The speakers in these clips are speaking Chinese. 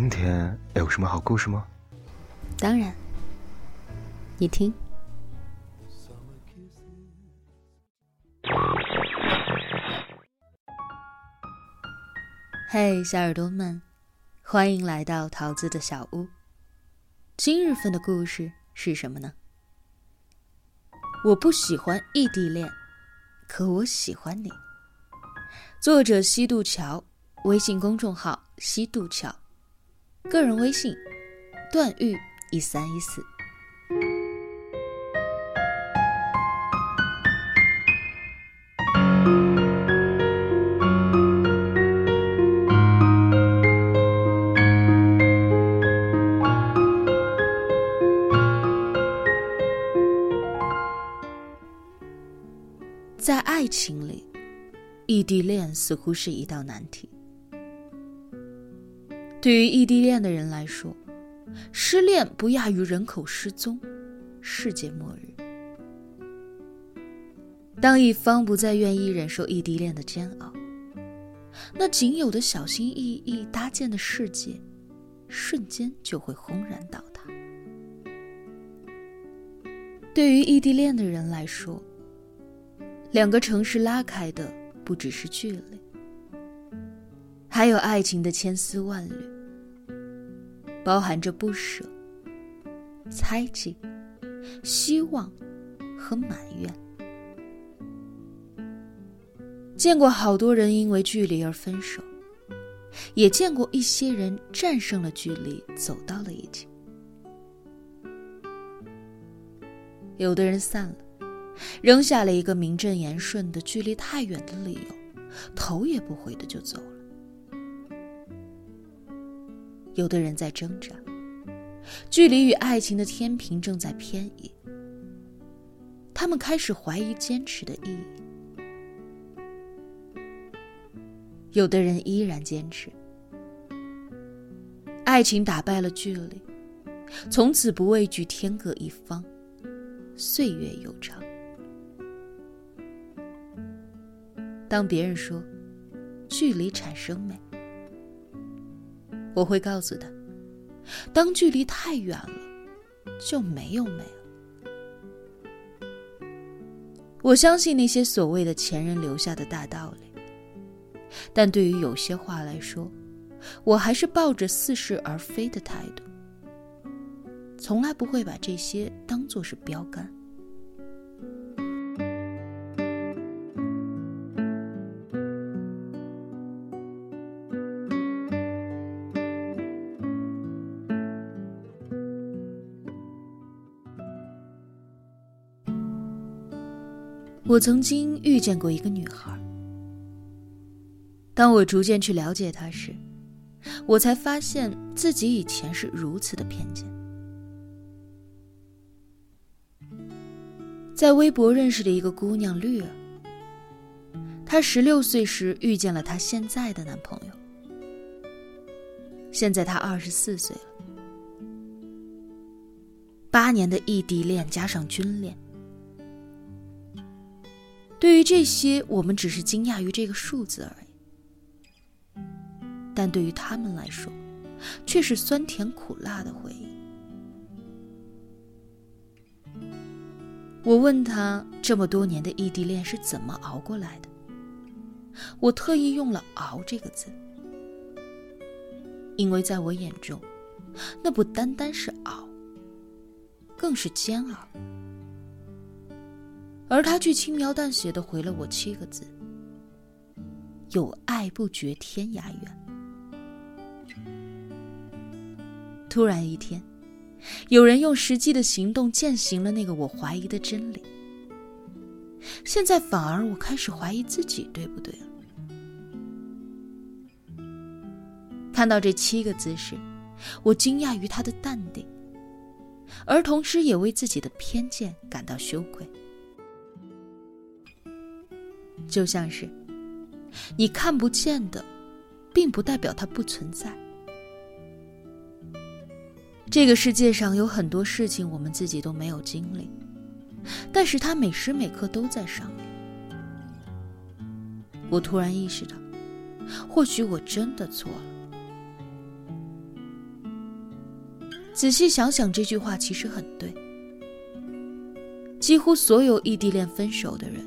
今天有什么好故事吗？当然，你听。嘿，小耳朵们，欢迎来到桃子的小屋。今日份的故事是什么呢？我不喜欢异地恋，可我喜欢你。作者：西渡桥，微信公众号：西渡桥，个人微信：段誉一三一四。在爱情里，异地恋似乎是一道难题。对于异地恋的人来说，失恋不亚于人口失踪，世界末日。当一方不再愿意忍受异地恋的煎熬，那仅有的小心翼翼搭建的世界，瞬间就会轰然倒塌。对于异地恋的人来说，两个城市拉开的不只是距离，还有爱情的千丝万缕，包含着不舍、猜忌、希望和埋怨。见过好多人因为距离而分手，也见过一些人战胜了距离，走到了一起。有的人散了。扔下了一个名正言顺的距离太远的理由，头也不回的就走了。有的人在挣扎，距离与爱情的天平正在偏移，他们开始怀疑坚持的意义。有的人依然坚持，爱情打败了距离，从此不畏惧天各一方，岁月悠长。当别人说距离产生美，我会告诉他：当距离太远了，就没有美了。我相信那些所谓的前人留下的大道理，但对于有些话来说，我还是抱着似是而非的态度，从来不会把这些当作是标杆。我曾经遇见过一个女孩。当我逐渐去了解她时，我才发现自己以前是如此的偏见。在微博认识的一个姑娘绿儿，她十六岁时遇见了她现在的男朋友，现在她二十四岁了，八年的异地恋加上军恋。对于这些，我们只是惊讶于这个数字而已，但对于他们来说，却是酸甜苦辣的回忆。我问他这么多年的异地恋是怎么熬过来的，我特意用了“熬”这个字，因为在我眼中，那不单单是熬，更是煎熬。而他却轻描淡写的回了我七个字：“有爱不觉天涯远。”突然一天，有人用实际的行动践行了那个我怀疑的真理。现在反而我开始怀疑自己，对不对了？看到这七个字时，我惊讶于他的淡定，而同时也为自己的偏见感到羞愧。就像是，你看不见的，并不代表它不存在。这个世界上有很多事情我们自己都没有经历，但是它每时每刻都在上面。我突然意识到，或许我真的错了。仔细想想，这句话其实很对。几乎所有异地恋分手的人，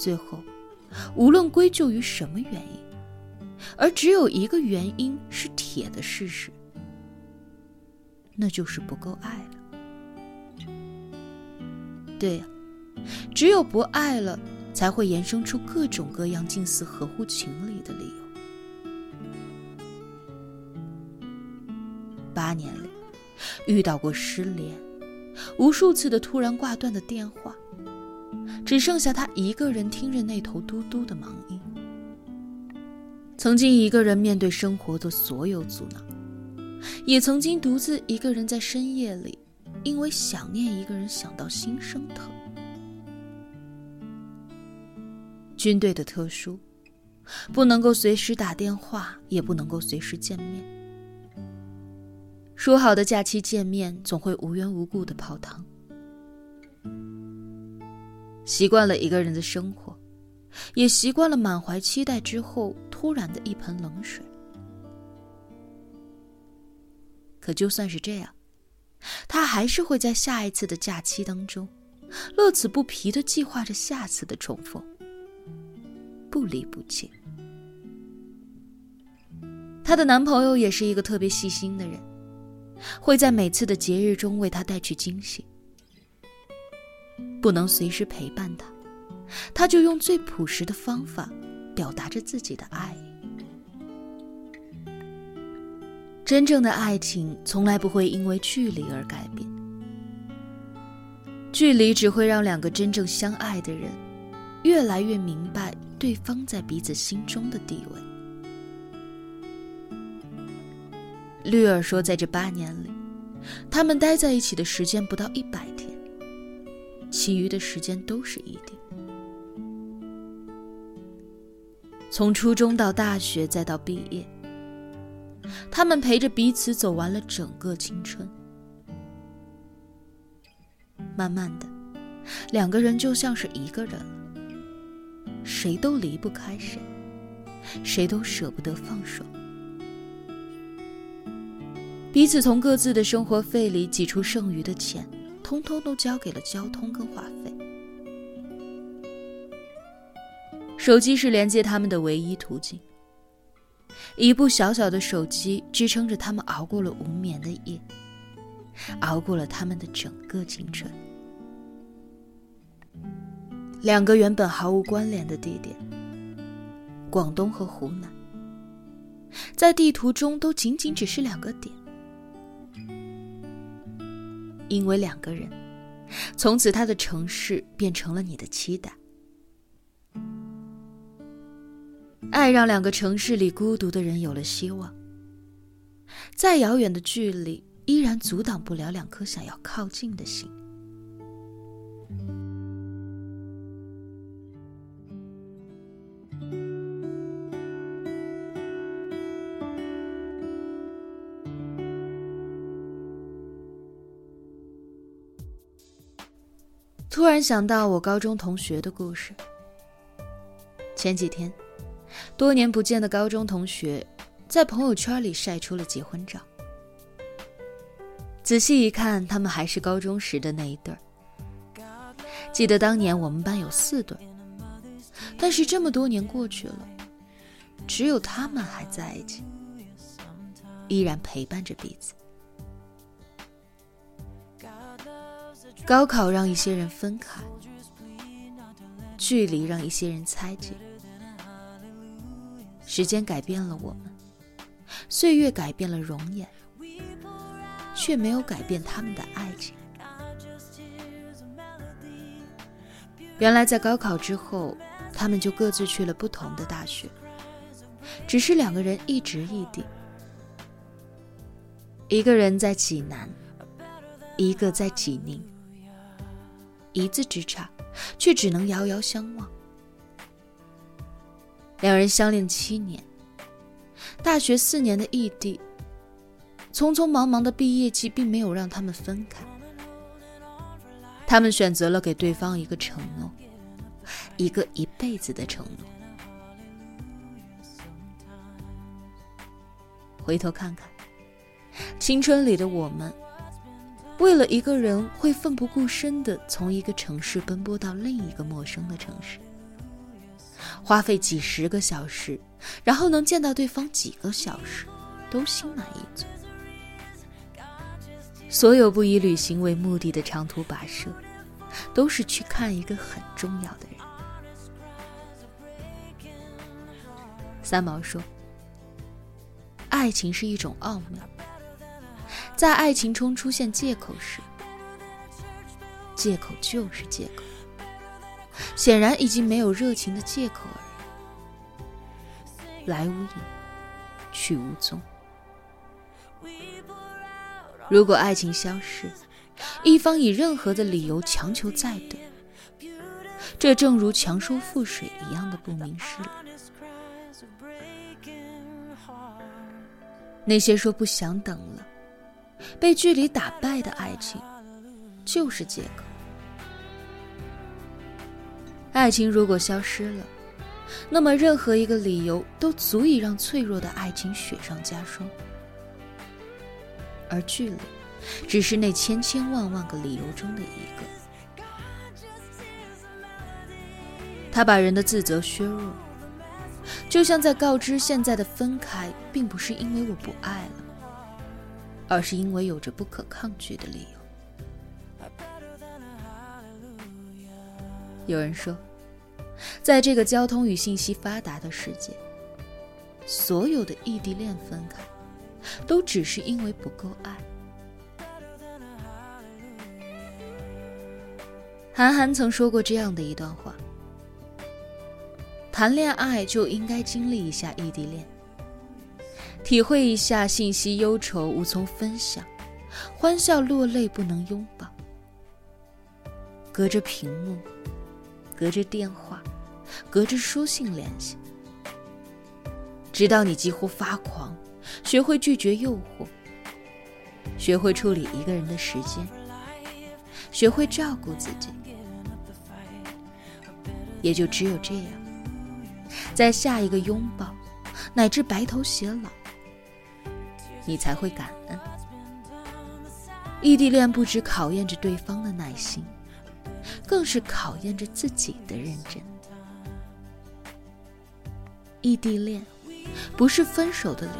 最后无论归咎于什么原因，而只有一个原因是铁的事实，那就是不够爱了。对呀，只有不爱了，才会衍生出各种各样近似合乎情理的理由。八年里，遇到过失联，无数次的突然挂断的电话，只剩下他一个人听着那头嘟嘟的忙音。曾经一个人面对生活的所有阻挠，也曾经独自一个人在深夜里，因为想念一个人想到心生疼。军队的特殊，不能够随时打电话，也不能够随时见面。说好的假期见面，总会无缘无故的泡汤。习惯了一个人的生活，也习惯了满怀期待之后突然的一盆冷水。可就算是这样，他还是会在下一次的假期当中，乐此不疲的计划着下次的重逢，不离不弃。她的男朋友也是一个特别细心的人。会在每次的节日中为她带去惊喜。不能随时陪伴他，他就用最朴实的方法表达着自己的爱。真正的爱情从来不会因为距离而改变，距离只会让两个真正相爱的人越来越明白对方在彼此心中的地位。绿儿说，在这八年里，他们待在一起的时间不到一百天，其余的时间都是异地。从初中到大学，再到毕业，他们陪着彼此走完了整个青春。慢慢的，两个人就像是一个人了，谁都离不开谁，谁都舍不得放手。彼此从各自的生活费里挤出剩余的钱，通通都交给了交通跟话费。手机是连接他们的唯一途径。一部小小的手机支撑着他们熬过了无眠的夜，熬过了他们的整个青春。两个原本毫无关联的地点，广东和湖南，在地图中都仅仅只是两个点。因为两个人，从此他的城市变成了你的期待。爱让两个城市里孤独的人有了希望。再遥远的距离，依然阻挡不了两颗想要靠近的心。突然想到我高中同学的故事。前几天，多年不见的高中同学在朋友圈里晒出了结婚照。仔细一看，他们还是高中时的那一对儿。记得当年我们班有四对，但是这么多年过去了，只有他们还在一起，依然陪伴着彼此。高考让一些人分开，距离让一些人猜忌。时间改变了我们，岁月改变了容颜，却没有改变他们的爱情。原来在高考之后，他们就各自去了不同的大学，只是两个人一直异地，一个人在济南，一个在济宁。一字之差却只能遥遥相望。两人相恋七年大学四年的异地匆匆忙忙的毕业季并没有让他们分开。他们选择了给对方一个承诺一个一辈子的承诺。回头看看青春里的我们为了一个人会奋不顾身的从一个城市奔波到另一个陌生的城市，花费几十个小时，然后能见到对方几个小时，都心满意足。所有不以旅行为目的的长途跋涉，都是去看一个很重要的人。三毛说。爱情是一种奥妙，在爱情中出现借口时，借口就是借口，显然已经没有热情的借口而已，来无影，去无踪。如果爱情消失，一方以任何的理由强求再等，这正如强收覆水一样的不明事理。那些说不想等了、被距离打败的爱情，就是借口。爱情如果消失了，那么任何一个理由都足以让脆弱的爱情雪上加霜。而距离，只是那千千万万个理由中的一个。他把人的自责削弱。就像在告知现在的分开，并不是因为我不爱了，而是因为有着不可抗拒的理由。有人说，在这个交通与信息发达的世界，所有的异地恋分开，都只是因为不够爱。韩寒曾说过这样的一段话。谈恋爱就应该经历一下异地恋，体会一下信息忧愁无从分享，欢笑落泪不能拥抱，隔着屏幕，隔着电话，隔着书信联系，直到你几乎发狂，学会拒绝诱惑，学会处理一个人的时间，学会照顾自己，也就只有这样。在下一个拥抱，乃至白头偕老，你才会感恩。异地恋不止考验着对方的耐心，更是考验着自己的认真。异地恋不是分手的理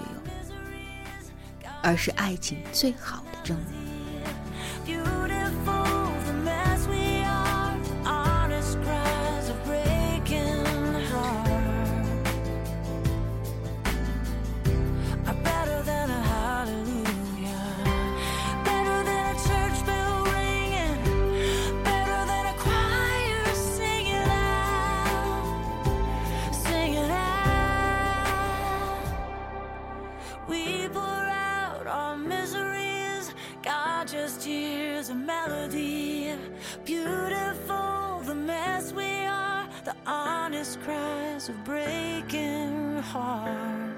由，而是爱情最好的证明。We pour out our miseries, God just hears a melody. Beautiful, the mess we are, the honest cries of breaking hearts.